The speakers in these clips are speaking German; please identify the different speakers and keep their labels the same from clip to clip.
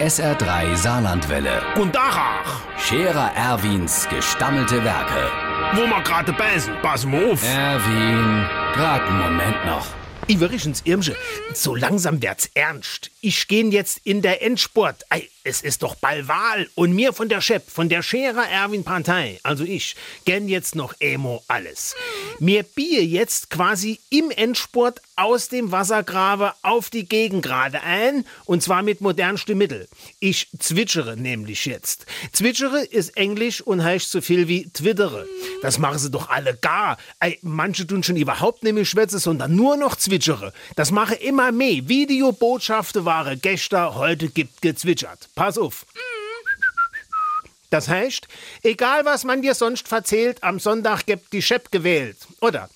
Speaker 1: SR3 Saarlandwelle.
Speaker 2: Und Dachach,
Speaker 1: Scherer Erwins gestammelte Werke.
Speaker 2: wo wir gerade beißen, pass mal auf.
Speaker 1: Erwin, grad einen Moment noch.
Speaker 2: Iverichens Irmsche, so langsam wird's ernst. Ich gehen jetzt in der Endsport. Ei, es ist doch bald Wahl. Und mir von der Chef, von der Scherer Erwin Partei, also ich, gern jetzt noch Emo alles. Mir biege jetzt quasi im Endsport aus dem Wassergrabe auf die Gegengrade ein, und zwar mit modernsten Mitteln. Ich zwitschere nämlich jetzt. Zwitschere ist Englisch und heißt so viel wie twittere. Das machen sie doch alle gar. Ei, manche tun schon überhaupt nicht mehr schwätze, sondern nur noch zwitschere. Das mache immer mehr. Videobotschaften waren gestern, heute gibt gezwitschert. Pass auf. Das heißt, egal was man dir sonst verzählt, am Sonntag gibt die Schepp gewählt. Oder?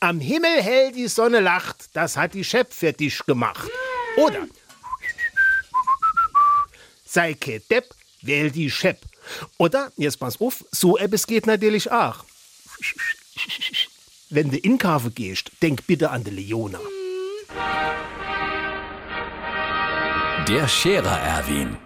Speaker 2: Am Himmel hell die Sonne lacht, das hat die Schepp für dich gemacht. Oder? Sei ke Depp, wähl die Schepp. Oder, jetzt pass auf, so etwas geht natürlich auch. Wenn du in Kafe gehst, denk bitte an die Leona.
Speaker 1: Der Scherer Erwin.